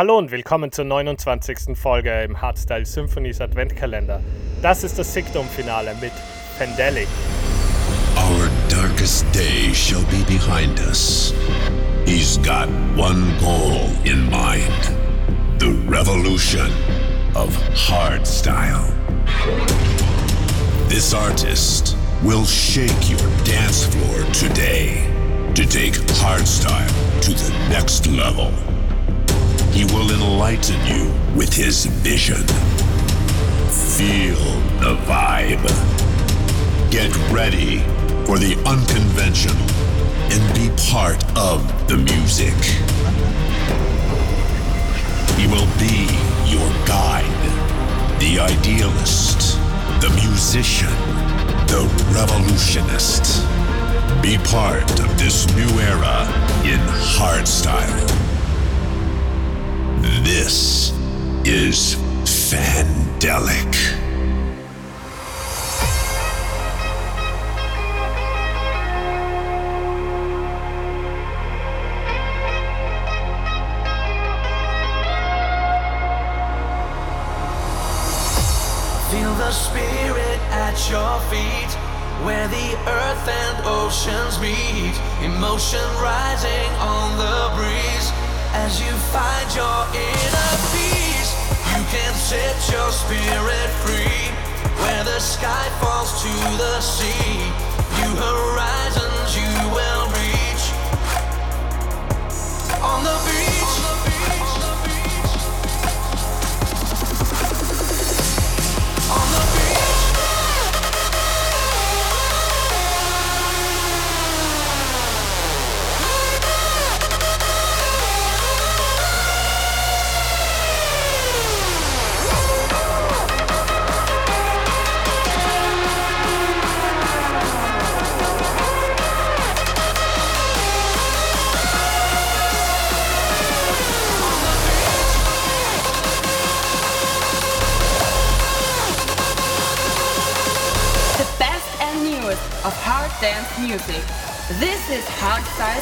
Hallo und willkommen zur 29. Folge im Hardstyle Symphonies Adventkalender. Das ist das Sigdom-Finale mit Pendelic. Our darkest day shall be behind us. He's got one goal in mind the revolution of hardstyle. This artist will shake your dance floor today to take hardstyle to the next level. He will enlighten you with his vision. Feel the vibe. Get ready for the unconventional and be part of the music. He will be your guide, the idealist, the musician, the revolutionist. Be part of this new era in hardstyle. This is Fandelic. Feel the spirit at your feet, where the earth and oceans meet. Emotion rising on the breeze as you find your inner peace. You can set your spirit free, where the sky falls to the sea. New horizons you will reach on the beach.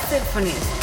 Hardstyle Symphonies.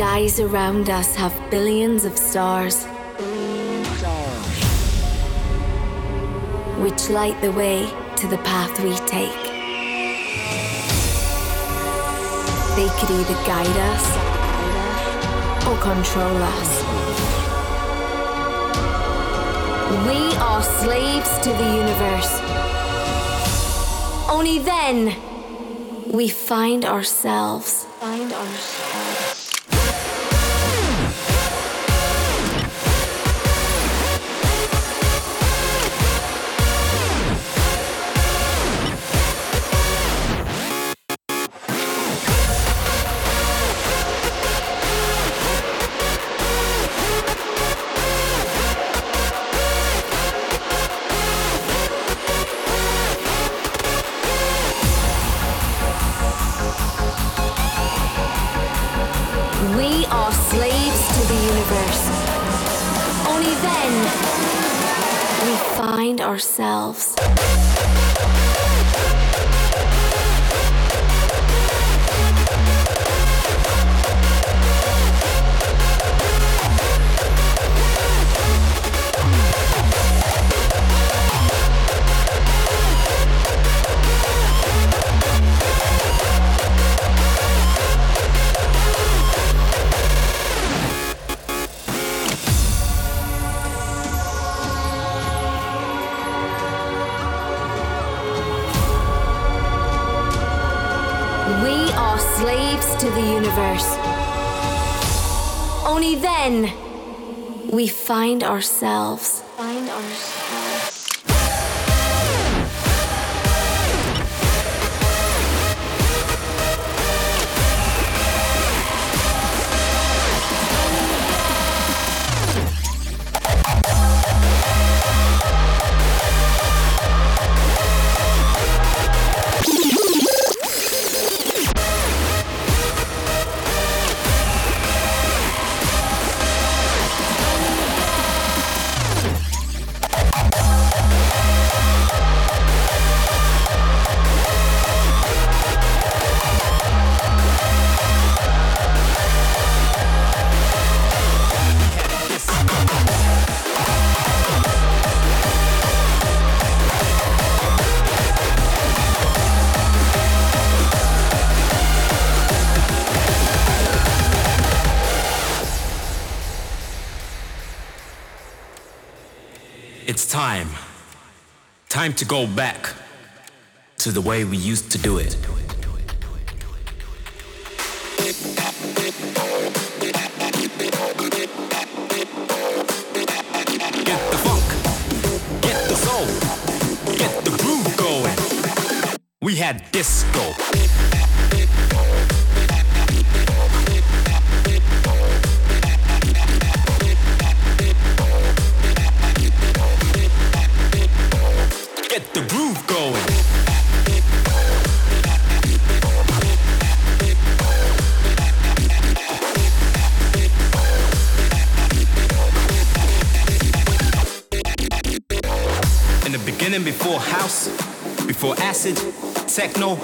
Skies around us have billions of stars, which light the way to the path we take. They could either guide us or control us. We are slaves to the universe. Only then we find ourselves. Only then we find ourselves. To the universe. Only then we find ourselves. Time to go back to the way we used to do it. Get the funk, get the soul, get the groove going. We had disco. House, before acid, techno,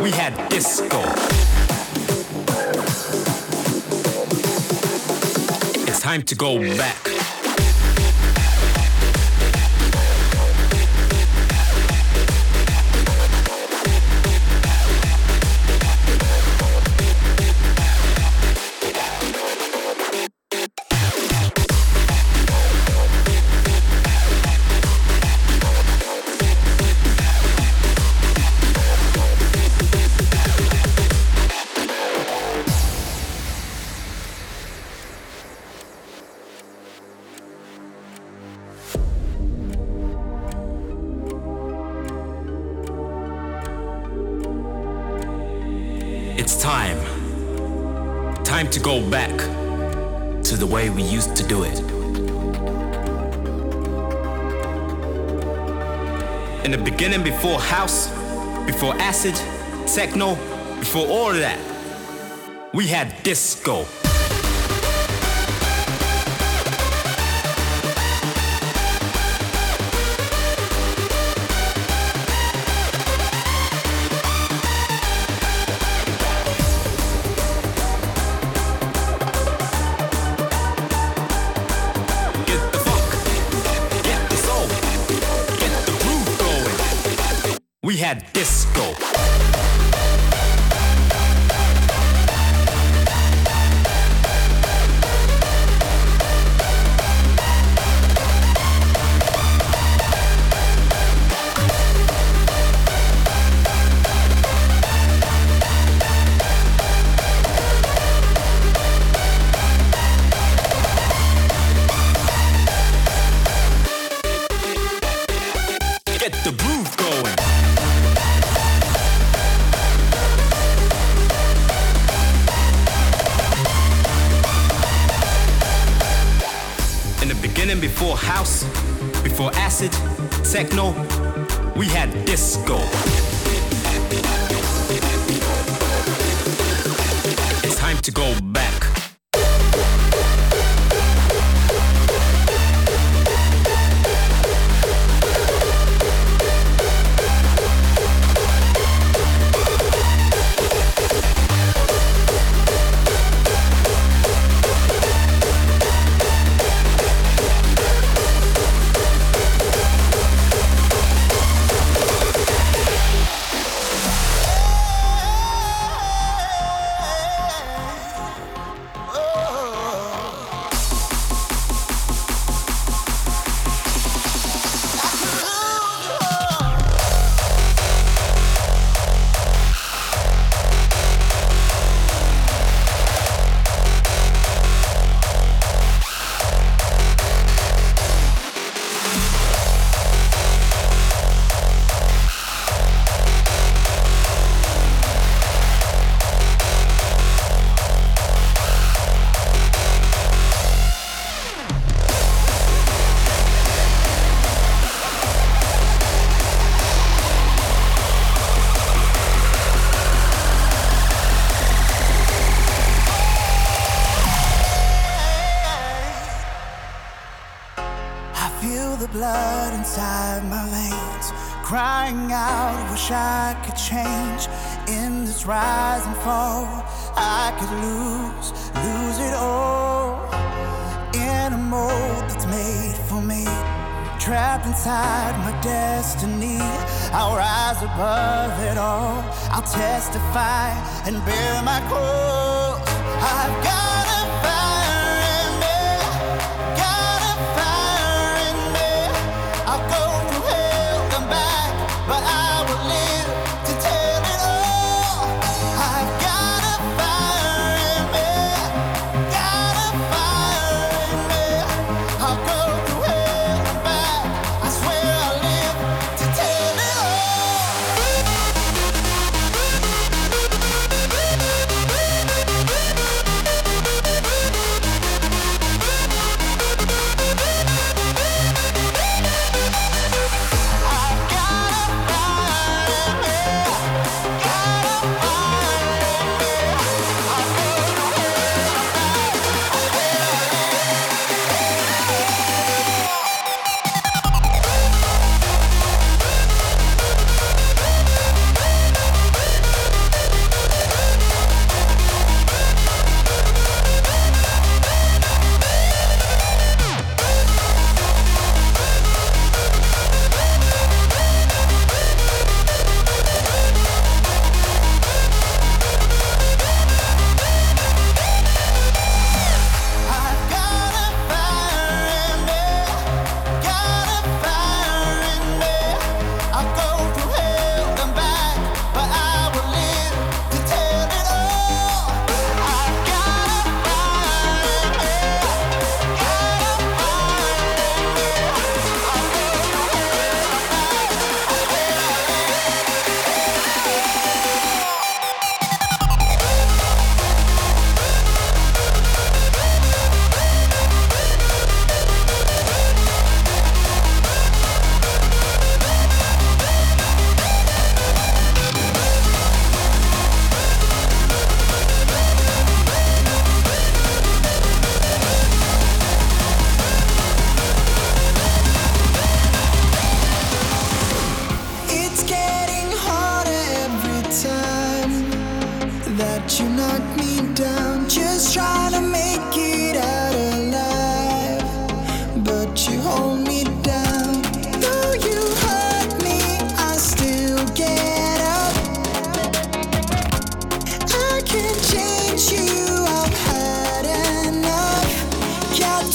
we had disco. It's time to go back. Techno, before all that, we had disco. And bear my cross.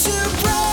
to break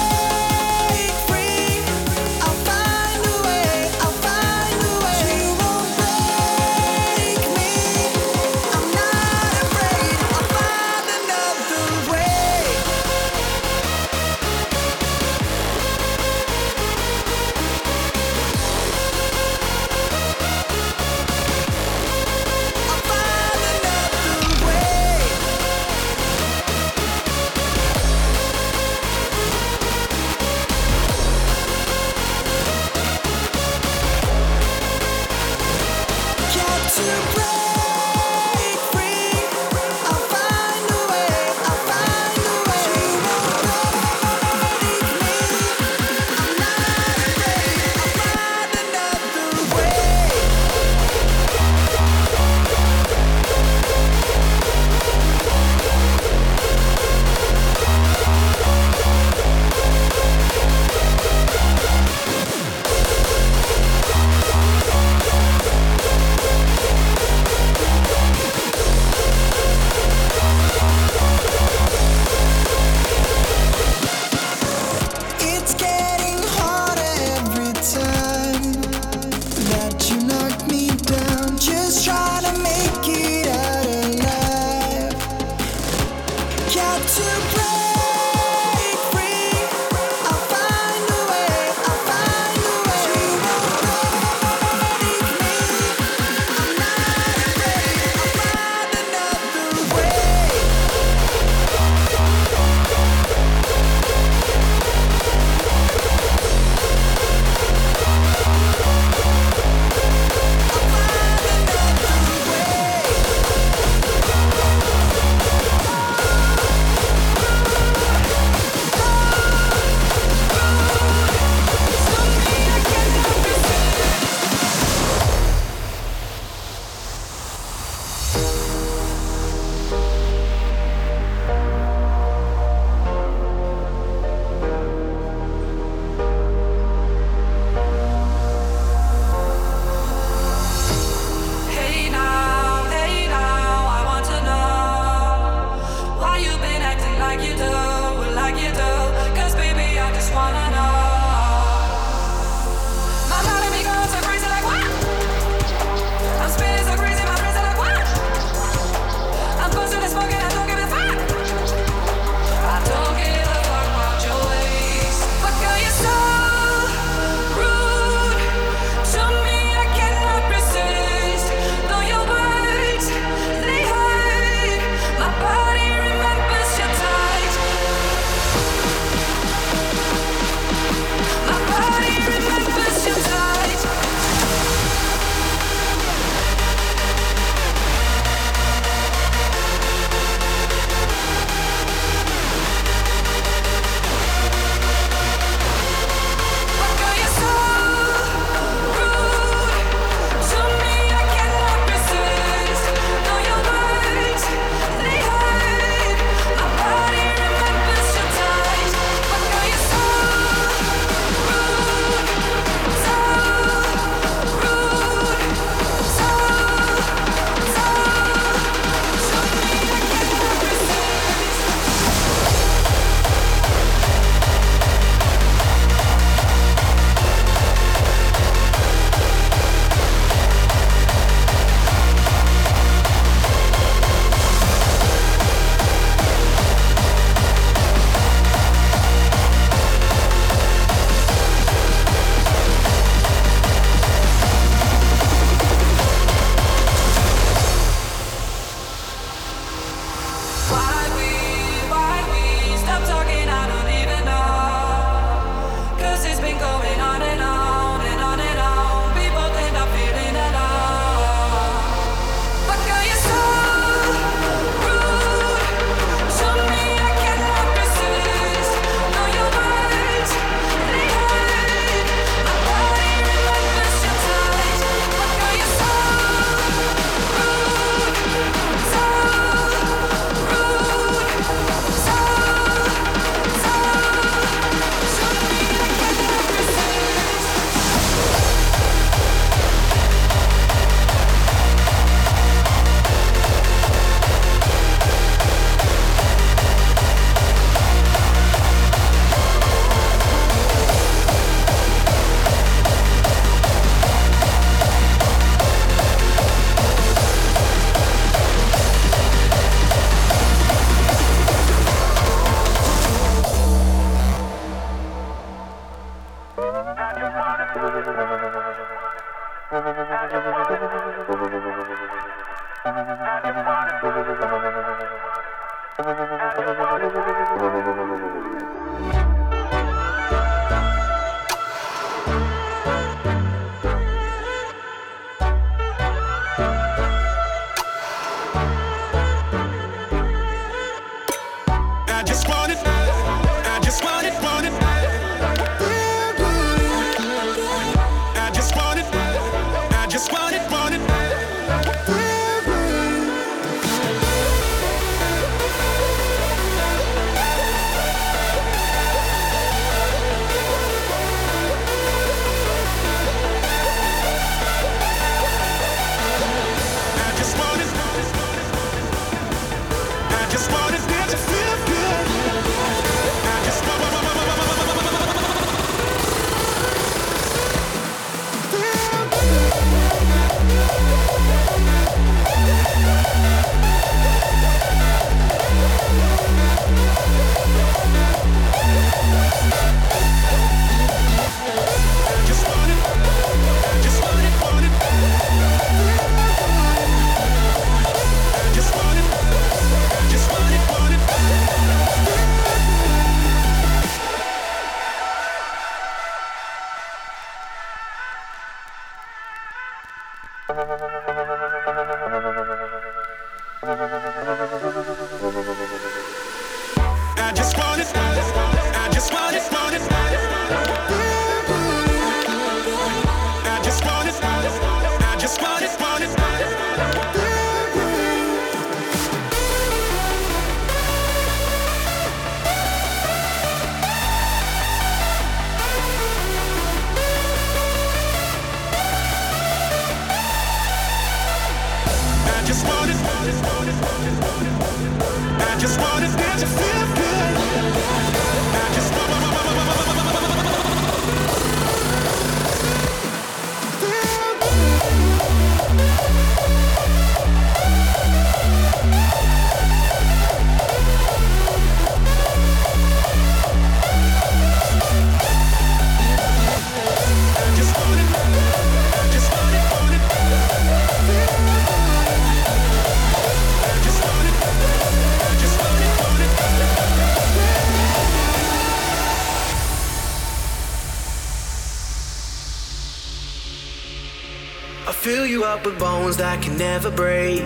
bones that can never break.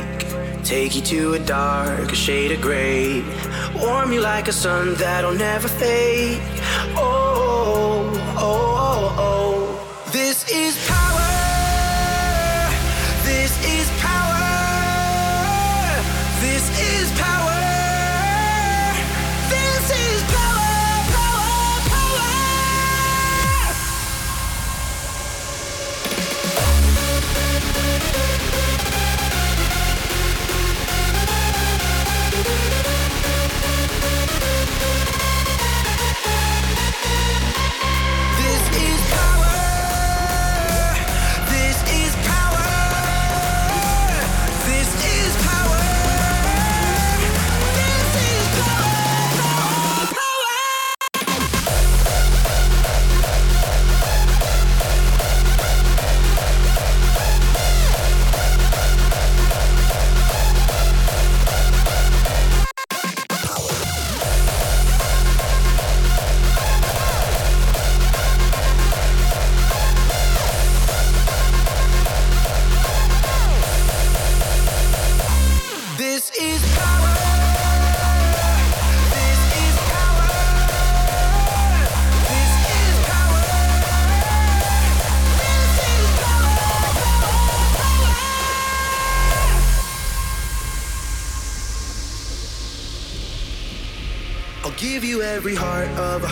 Take you to a dark, shade of gray. Warm you like a sun that'll never fade.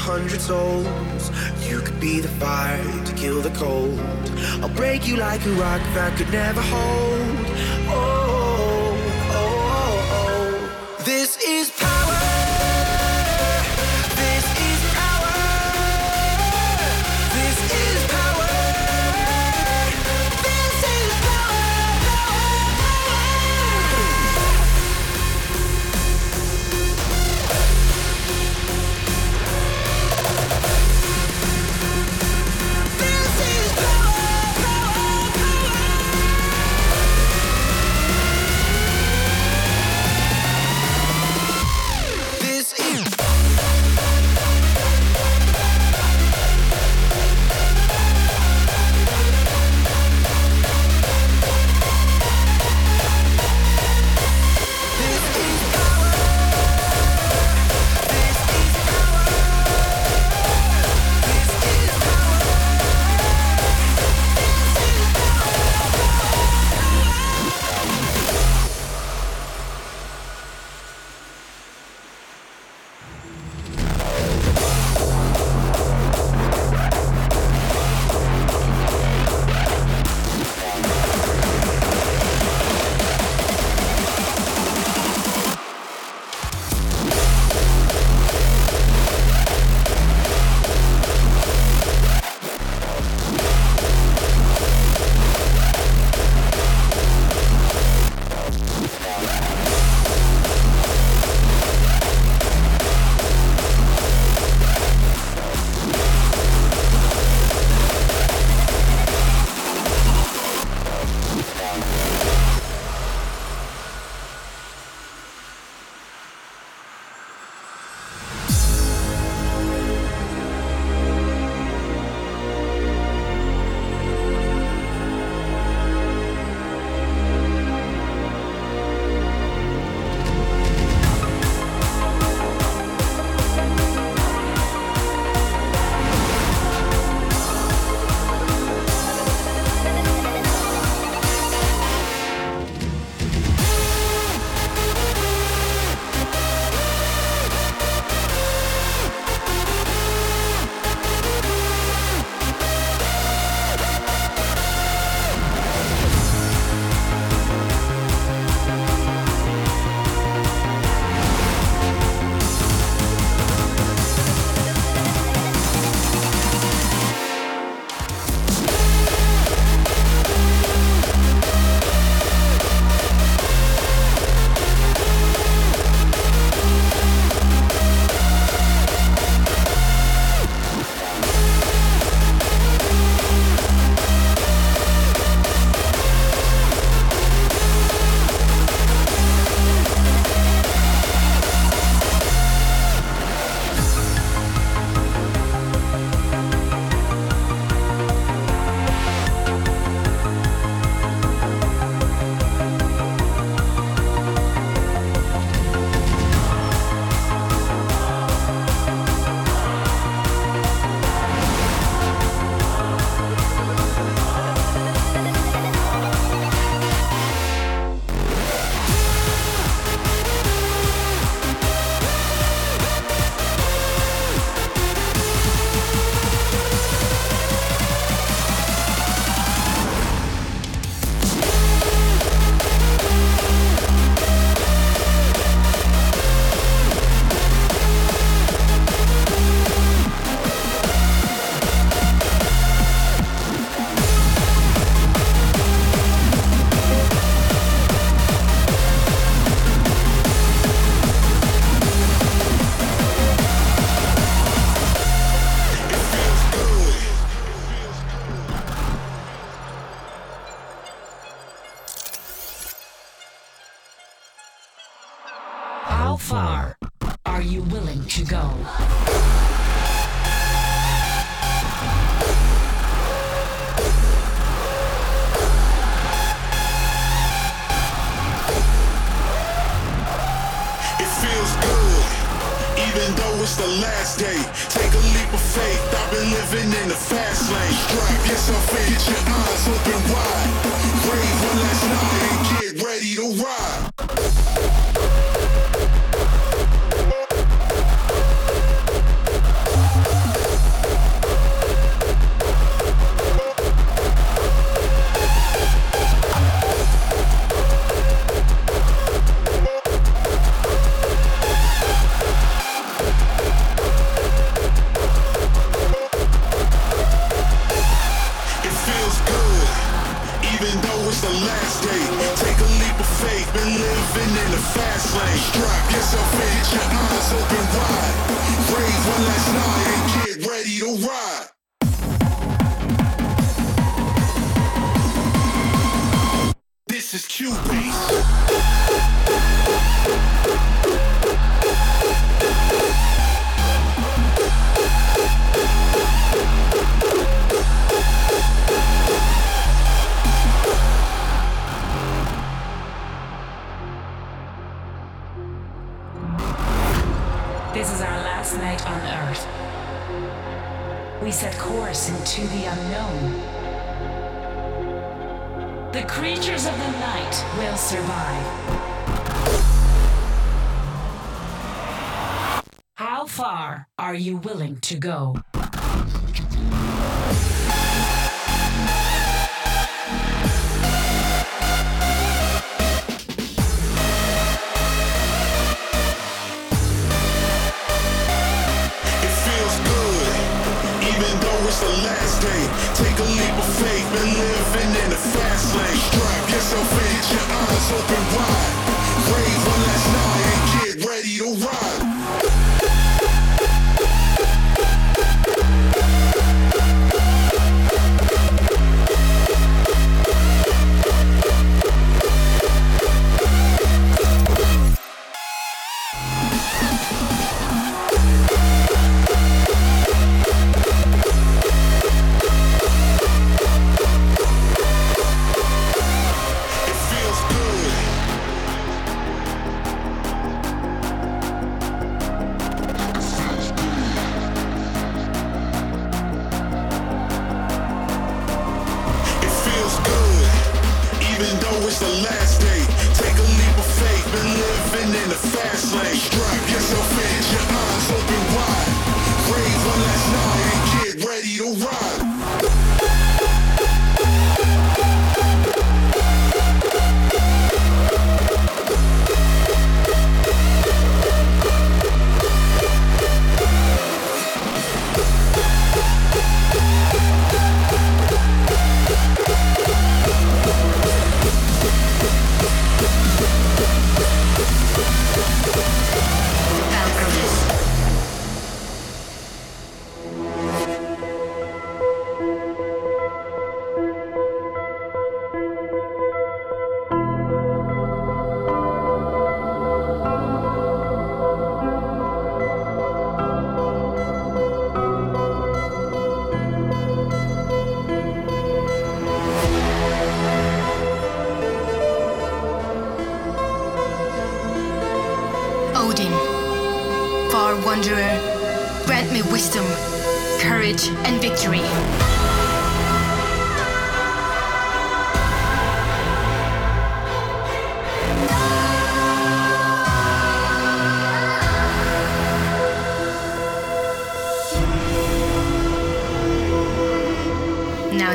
Hundred souls. You could be the fire to kill the cold. I'll break you like a rock that could never hold.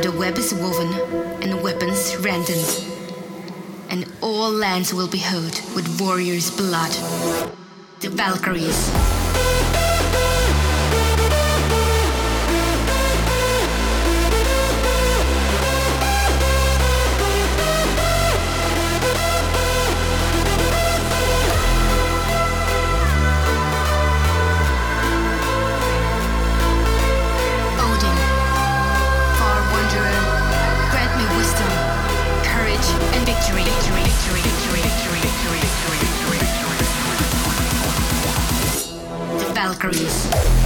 the web is woven and the weapons rendered, and all lands will be hoed with warriors' blood. The Valkyries. Valkyries.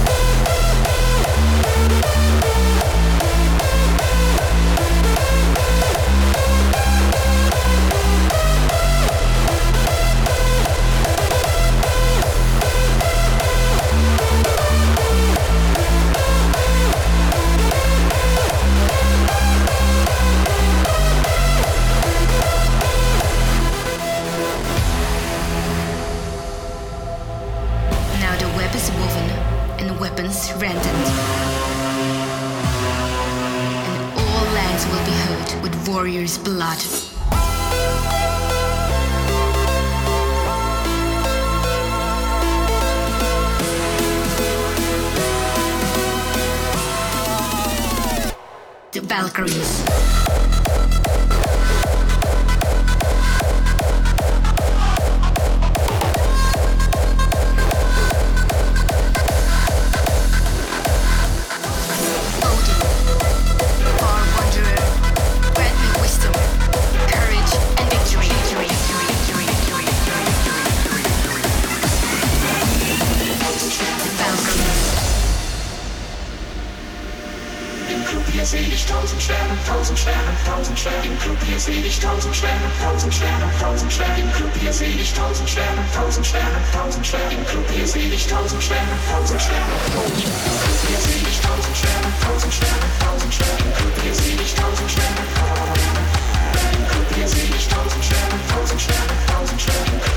ich tausend Sterne, tausend Sterne, tausend Sterne im Club, hier seh ich tausend Sterne, tausend Sterne, tausend Sterne im Club, hier seh ich tausend Sterne, tausend Sterne, tausend Sterne im Club, hier seh ich tausend Sterne, tausend Sterne, hier seh ich tausend Sterne, tausend Sterne, tausend Sterne im Club, hier seh ich tausend Sterne, tausend im Club, hier seh ich tausend Sterne, tausend Sterne, tausend Sterne im Club.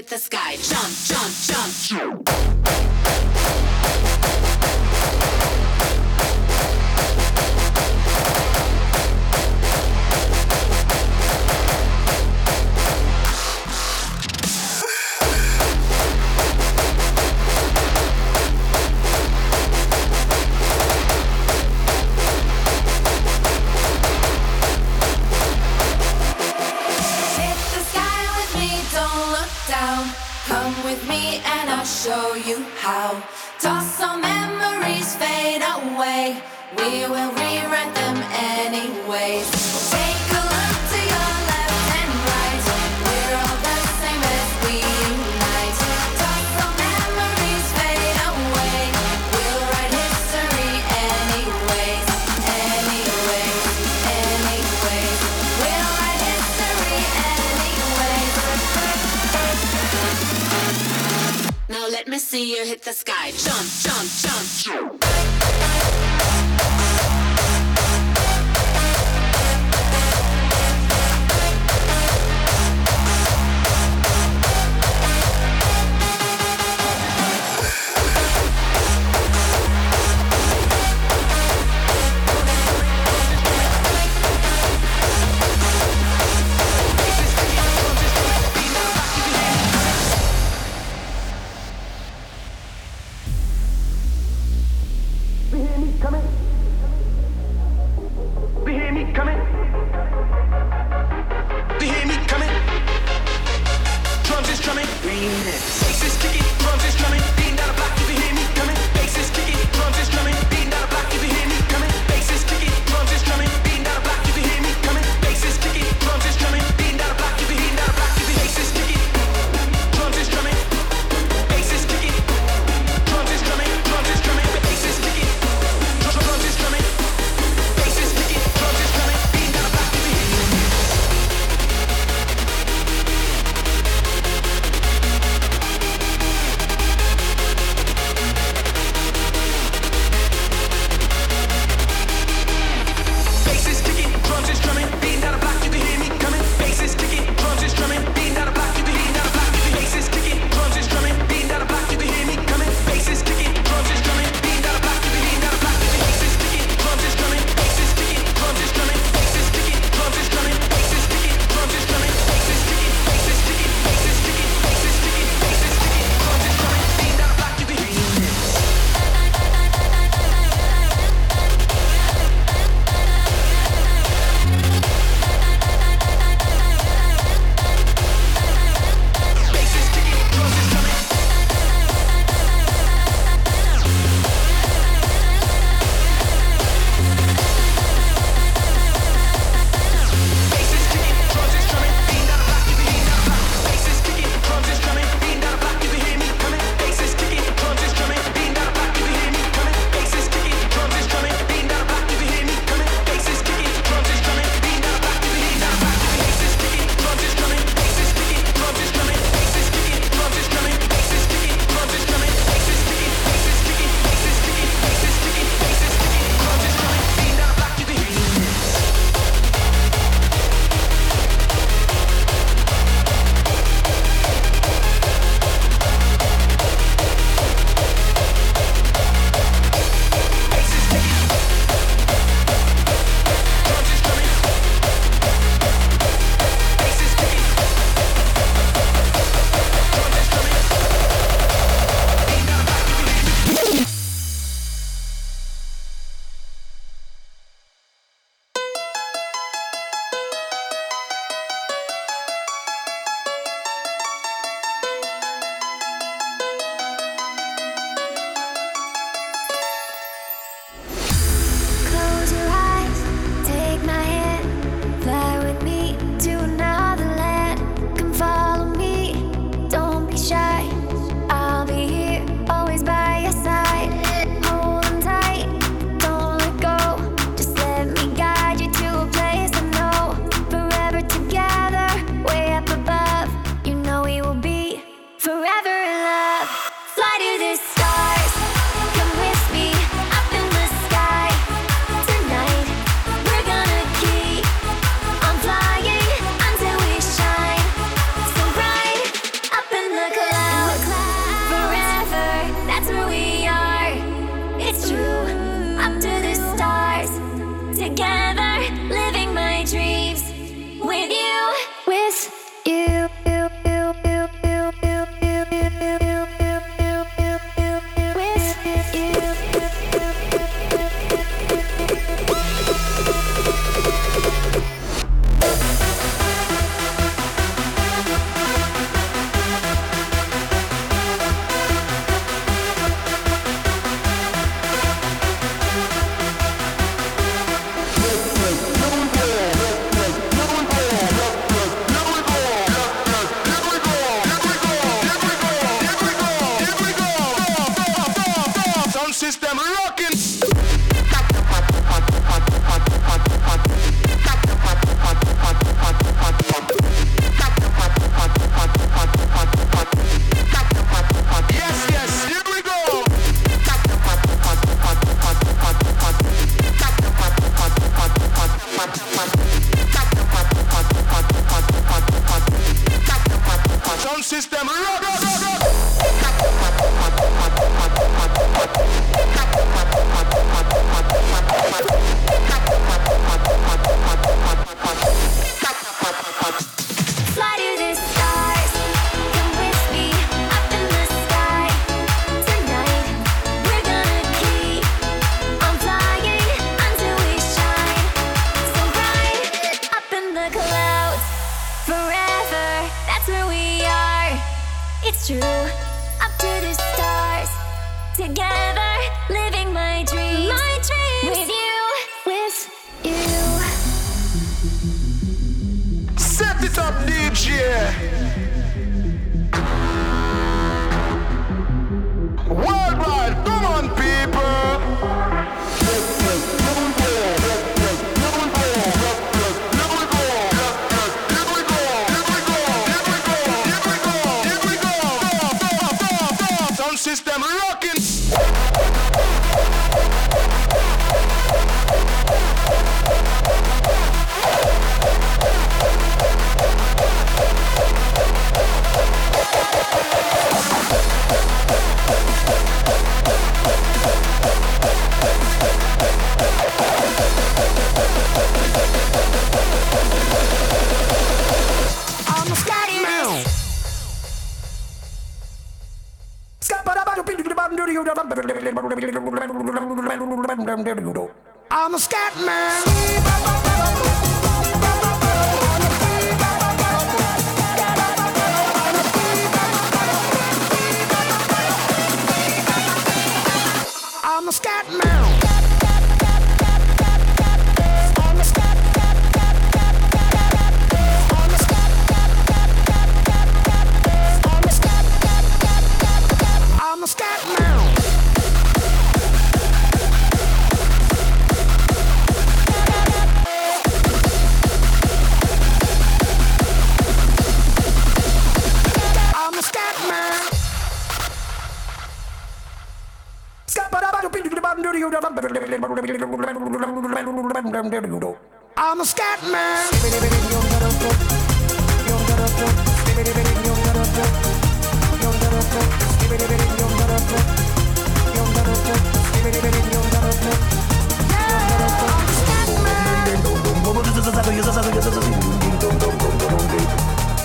Hit the sky. Jump, jump, jump.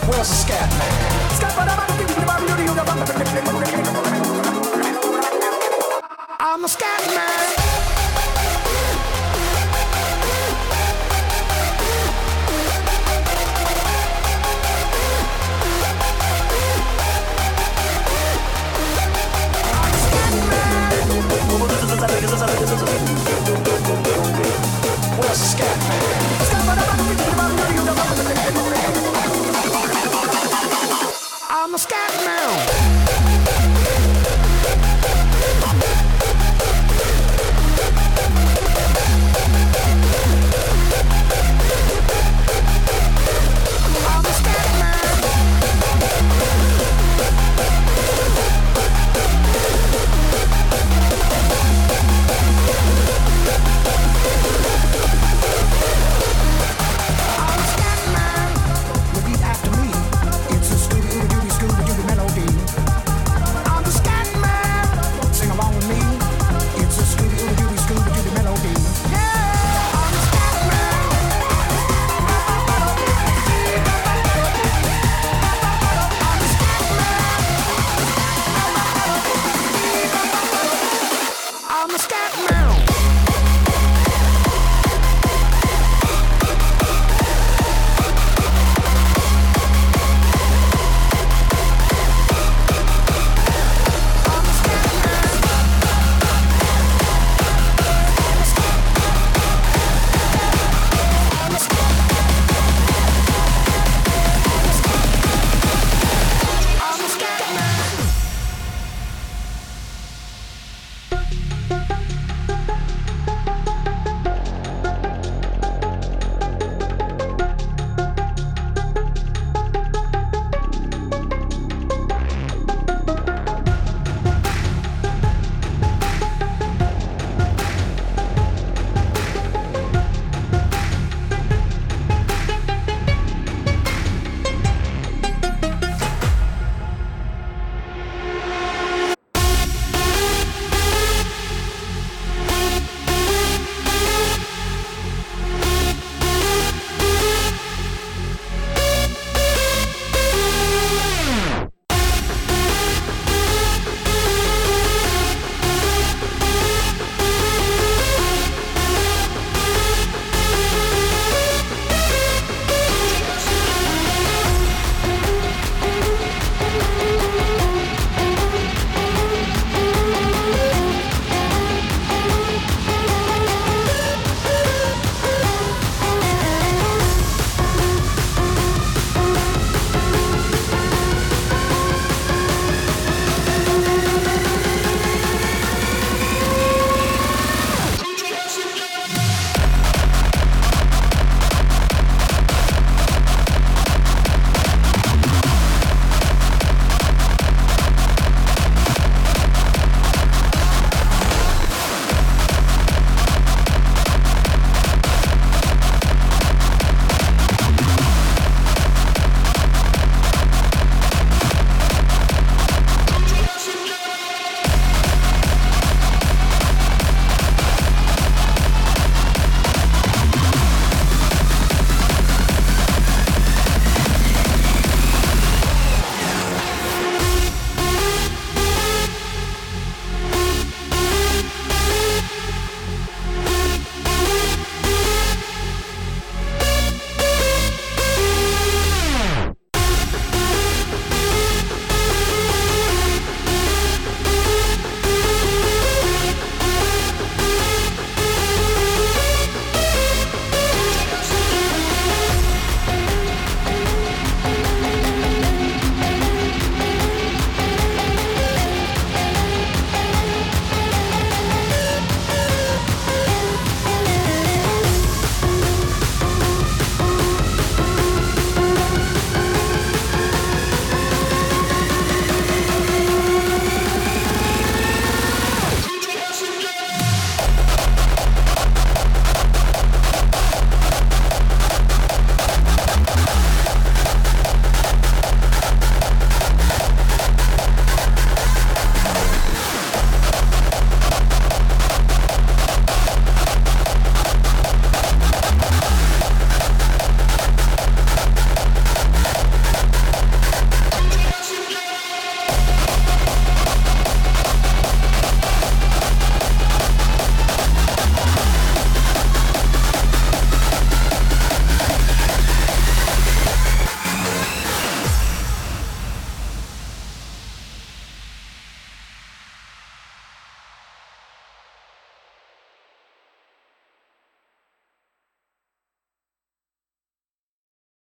Where's the